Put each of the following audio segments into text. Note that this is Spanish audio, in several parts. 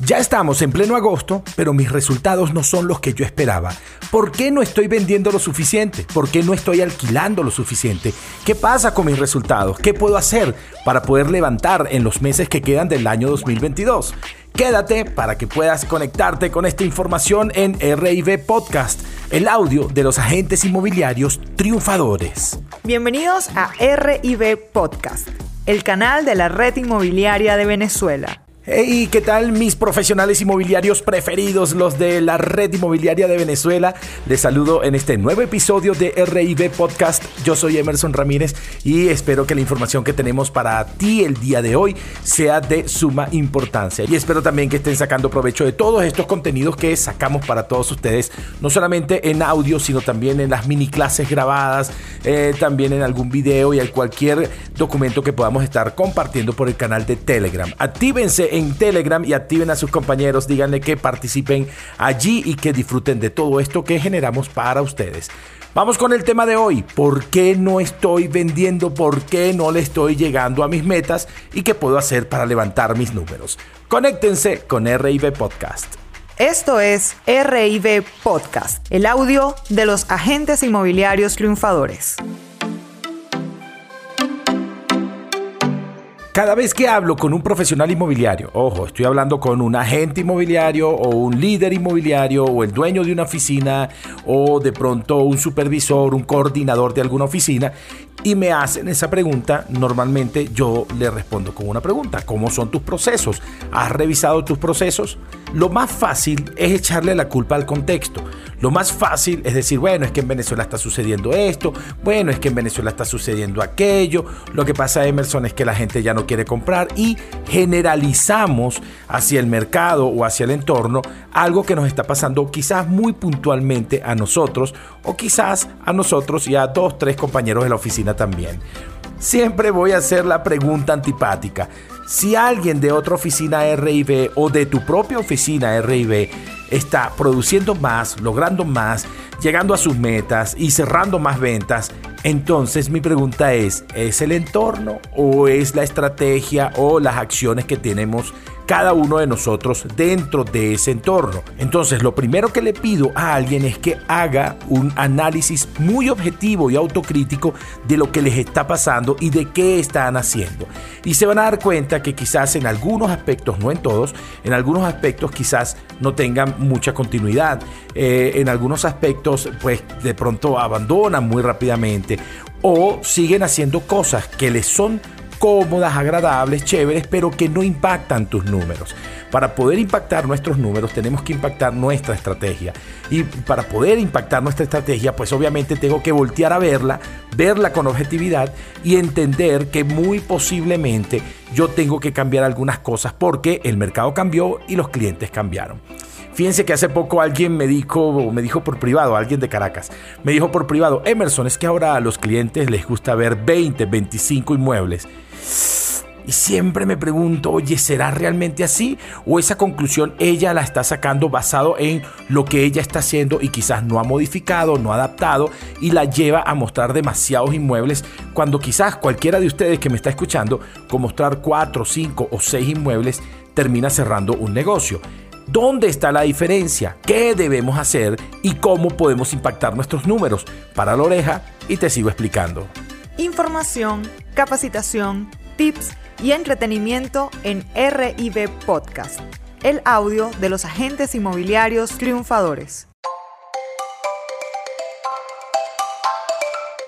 Ya estamos en pleno agosto, pero mis resultados no son los que yo esperaba. ¿Por qué no estoy vendiendo lo suficiente? ¿Por qué no estoy alquilando lo suficiente? ¿Qué pasa con mis resultados? ¿Qué puedo hacer para poder levantar en los meses que quedan del año 2022? Quédate para que puedas conectarte con esta información en RIB Podcast, el audio de los agentes inmobiliarios triunfadores. Bienvenidos a RIB Podcast, el canal de la red inmobiliaria de Venezuela. Hey, ¿qué tal mis profesionales inmobiliarios preferidos, los de la red inmobiliaria de Venezuela? Les saludo en este nuevo episodio de RIB Podcast. Yo soy Emerson Ramírez y espero que la información que tenemos para ti el día de hoy sea de suma importancia. Y espero también que estén sacando provecho de todos estos contenidos que sacamos para todos ustedes, no solamente en audio, sino también en las mini clases grabadas, eh, también en algún video y en cualquier documento que podamos estar compartiendo por el canal de Telegram. Actívense en Telegram y activen a sus compañeros, díganle que participen allí y que disfruten de todo esto que generamos para ustedes. Vamos con el tema de hoy. ¿Por qué no estoy vendiendo? ¿Por qué no le estoy llegando a mis metas? ¿Y qué puedo hacer para levantar mis números? Conéctense con RIB Podcast. Esto es RIB Podcast, el audio de los agentes inmobiliarios triunfadores. Cada vez que hablo con un profesional inmobiliario, ojo, estoy hablando con un agente inmobiliario o un líder inmobiliario o el dueño de una oficina o de pronto un supervisor, un coordinador de alguna oficina y me hacen esa pregunta, normalmente yo le respondo con una pregunta. ¿Cómo son tus procesos? ¿Has revisado tus procesos? Lo más fácil es echarle la culpa al contexto. Lo más fácil es decir, bueno, es que en Venezuela está sucediendo esto, bueno, es que en Venezuela está sucediendo aquello. Lo que pasa, Emerson, es que la gente ya no quiere comprar y generalizamos hacia el mercado o hacia el entorno algo que nos está pasando quizás muy puntualmente a nosotros o quizás a nosotros y a dos, tres compañeros de la oficina también. Siempre voy a hacer la pregunta antipática. Si alguien de otra oficina RIB o de tu propia oficina RIB está produciendo más, logrando más, llegando a sus metas y cerrando más ventas, entonces mi pregunta es, ¿es el entorno o es la estrategia o las acciones que tenemos cada uno de nosotros dentro de ese entorno. Entonces, lo primero que le pido a alguien es que haga un análisis muy objetivo y autocrítico de lo que les está pasando y de qué están haciendo. Y se van a dar cuenta que quizás en algunos aspectos, no en todos, en algunos aspectos quizás no tengan mucha continuidad. Eh, en algunos aspectos, pues de pronto abandonan muy rápidamente o siguen haciendo cosas que les son cómodas, agradables, chéveres, pero que no impactan tus números. Para poder impactar nuestros números tenemos que impactar nuestra estrategia. Y para poder impactar nuestra estrategia, pues obviamente tengo que voltear a verla, verla con objetividad y entender que muy posiblemente yo tengo que cambiar algunas cosas porque el mercado cambió y los clientes cambiaron. Fíjense que hace poco alguien me dijo, me dijo por privado, alguien de Caracas, me dijo por privado, Emerson, es que ahora a los clientes les gusta ver 20, 25 inmuebles. Y siempre me pregunto, oye, ¿será realmente así? ¿O esa conclusión ella la está sacando basado en lo que ella está haciendo y quizás no ha modificado, no ha adaptado y la lleva a mostrar demasiados inmuebles cuando quizás cualquiera de ustedes que me está escuchando con mostrar 4, 5 o 6 inmuebles termina cerrando un negocio? ¿Dónde está la diferencia? ¿Qué debemos hacer? ¿Y cómo podemos impactar nuestros números? Para la oreja y te sigo explicando. Información, capacitación, tips y entretenimiento en RIB Podcast, el audio de los agentes inmobiliarios triunfadores.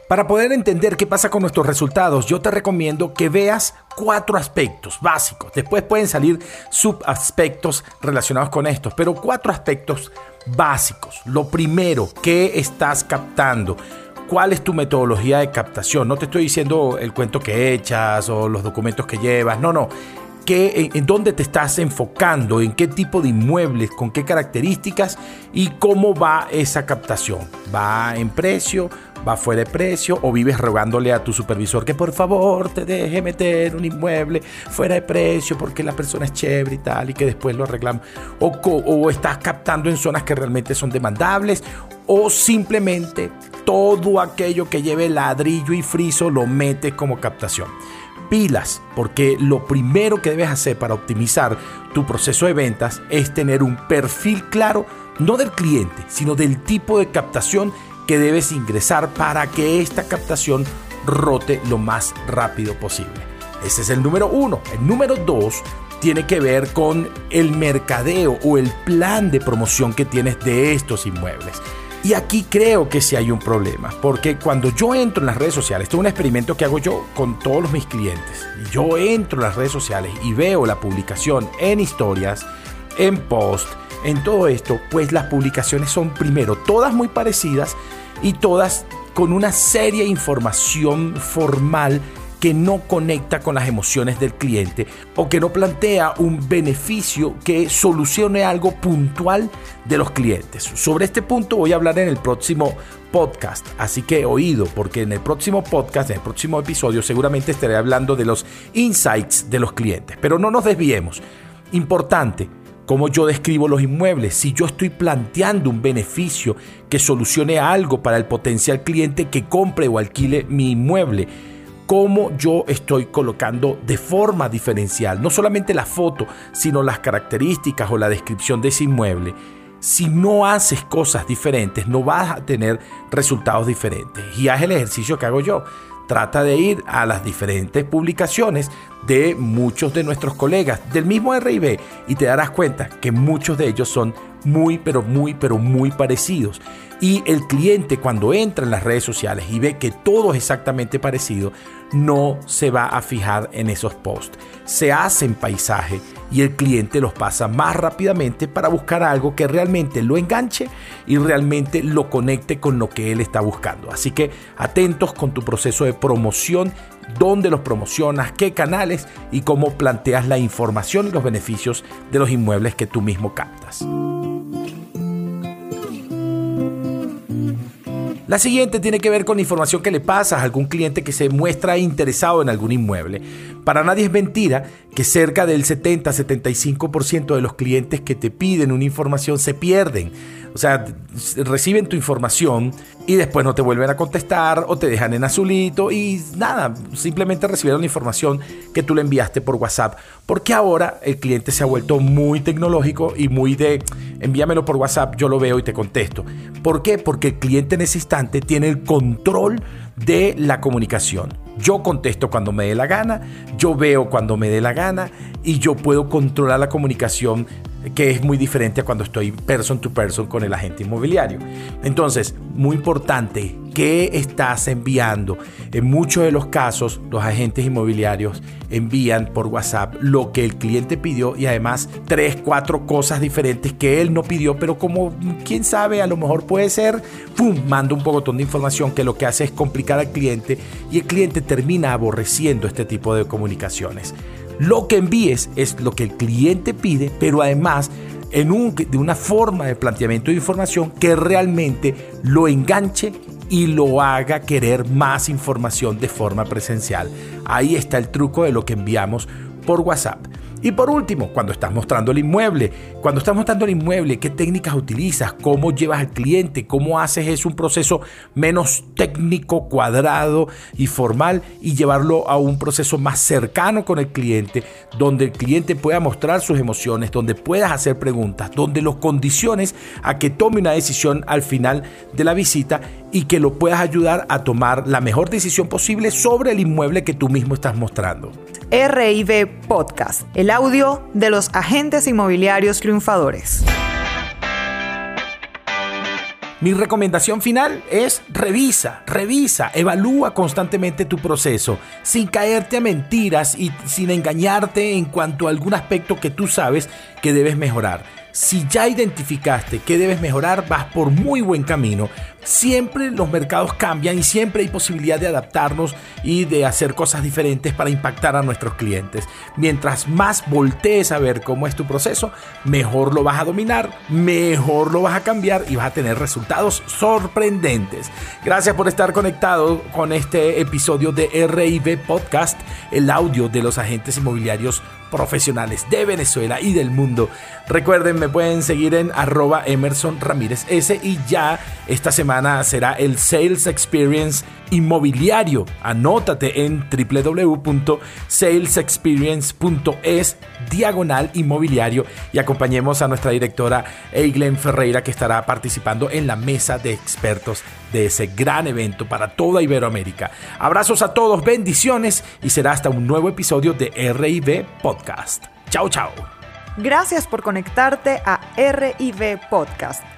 Para poder entender qué pasa con nuestros resultados, yo te recomiendo que veas cuatro aspectos básicos. Después pueden salir subaspectos relacionados con estos, pero cuatro aspectos básicos. Lo primero, ¿qué estás captando? Cuál es tu metodología de captación. No te estoy diciendo el cuento que echas o los documentos que llevas, no, no. ¿Qué, en, dónde te estás enfocando, en qué tipo de inmuebles, con qué características y cómo va esa captación. ¿Va en precio? ¿Va fuera de precio? ¿O vives rogándole a tu supervisor que por favor te deje meter un inmueble fuera de precio porque la persona es chévere y tal y que después lo arreglamos? ¿O, o estás captando en zonas que realmente son demandables? ¿O simplemente todo aquello que lleve ladrillo y friso lo metes como captación. Pilas, porque lo primero que debes hacer para optimizar tu proceso de ventas es tener un perfil claro, no del cliente, sino del tipo de captación que debes ingresar para que esta captación rote lo más rápido posible. Ese es el número uno. El número dos tiene que ver con el mercadeo o el plan de promoción que tienes de estos inmuebles. Y aquí creo que sí hay un problema, porque cuando yo entro en las redes sociales, esto es un experimento que hago yo con todos mis clientes. Yo entro en las redes sociales y veo la publicación en historias, en post, en todo esto, pues las publicaciones son primero todas muy parecidas y todas con una seria información formal que no conecta con las emociones del cliente o que no plantea un beneficio que solucione algo puntual de los clientes. Sobre este punto voy a hablar en el próximo podcast, así que oído, porque en el próximo podcast, en el próximo episodio, seguramente estaré hablando de los insights de los clientes. Pero no nos desviemos. Importante, cómo yo describo los inmuebles, si yo estoy planteando un beneficio que solucione algo para el potencial cliente que compre o alquile mi inmueble cómo yo estoy colocando de forma diferencial, no solamente la foto, sino las características o la descripción de ese inmueble. Si no haces cosas diferentes, no vas a tener resultados diferentes. Y haz el ejercicio que hago yo. Trata de ir a las diferentes publicaciones de muchos de nuestros colegas del mismo RIB y te darás cuenta que muchos de ellos son muy, pero muy, pero muy parecidos. Y el cliente cuando entra en las redes sociales y ve que todo es exactamente parecido, no se va a fijar en esos posts. Se hacen paisaje y el cliente los pasa más rápidamente para buscar algo que realmente lo enganche y realmente lo conecte con lo que él está buscando. Así que atentos con tu proceso de promoción, dónde los promocionas, qué canales y cómo planteas la información y los beneficios de los inmuebles que tú mismo captas. La siguiente tiene que ver con información que le pasas a algún cliente que se muestra interesado en algún inmueble. Para nadie es mentira que cerca del 70-75% de los clientes que te piden una información se pierden. O sea, reciben tu información y después no te vuelven a contestar o te dejan en azulito y nada, simplemente recibieron la información que tú le enviaste por WhatsApp. Porque ahora el cliente se ha vuelto muy tecnológico y muy de envíamelo por WhatsApp, yo lo veo y te contesto. ¿Por qué? Porque el cliente en ese instante tiene el control de la comunicación. Yo contesto cuando me dé la gana, yo veo cuando me dé la gana y yo puedo controlar la comunicación que es muy diferente a cuando estoy person to person con el agente inmobiliario. Entonces, muy importante, ¿qué estás enviando? En muchos de los casos, los agentes inmobiliarios envían por WhatsApp lo que el cliente pidió y además tres, cuatro cosas diferentes que él no pidió, pero como quién sabe, a lo mejor puede ser, ¡pum!, manda un poco de información que lo que hace es complicar al cliente y el cliente termina aborreciendo este tipo de comunicaciones. Lo que envíes es lo que el cliente pide, pero además en un, de una forma de planteamiento de información que realmente lo enganche y lo haga querer más información de forma presencial. Ahí está el truco de lo que enviamos por WhatsApp. Y por último, cuando estás mostrando el inmueble, cuando estás mostrando el inmueble, ¿qué técnicas utilizas? ¿Cómo llevas al cliente? ¿Cómo haces es un proceso menos técnico, cuadrado y formal y llevarlo a un proceso más cercano con el cliente, donde el cliente pueda mostrar sus emociones, donde puedas hacer preguntas, donde los condiciones a que tome una decisión al final de la visita y que lo puedas ayudar a tomar la mejor decisión posible sobre el inmueble que tú mismo estás mostrando? RIB Podcast, el audio de los agentes inmobiliarios triunfadores. Mi recomendación final es revisa, revisa, evalúa constantemente tu proceso, sin caerte a mentiras y sin engañarte en cuanto a algún aspecto que tú sabes que debes mejorar. Si ya identificaste que debes mejorar, vas por muy buen camino. Siempre los mercados cambian y siempre hay posibilidad de adaptarnos y de hacer cosas diferentes para impactar a nuestros clientes. Mientras más voltees a ver cómo es tu proceso, mejor lo vas a dominar, mejor lo vas a cambiar y vas a tener resultados sorprendentes. Gracias por estar conectado con este episodio de RIB Podcast, el audio de los agentes inmobiliarios profesionales de Venezuela y del mundo. Recuerden, me pueden seguir en arroba Emerson Ramírez S y ya esta semana será el Sales Experience inmobiliario. Anótate en www.salesexperience.es diagonal inmobiliario y acompañemos a nuestra directora Eiglen Ferreira que estará participando en la mesa de expertos de ese gran evento para toda Iberoamérica. Abrazos a todos, bendiciones y será hasta un nuevo episodio de RIB Podcast. Chao, chao. Gracias por conectarte a RIB Podcast.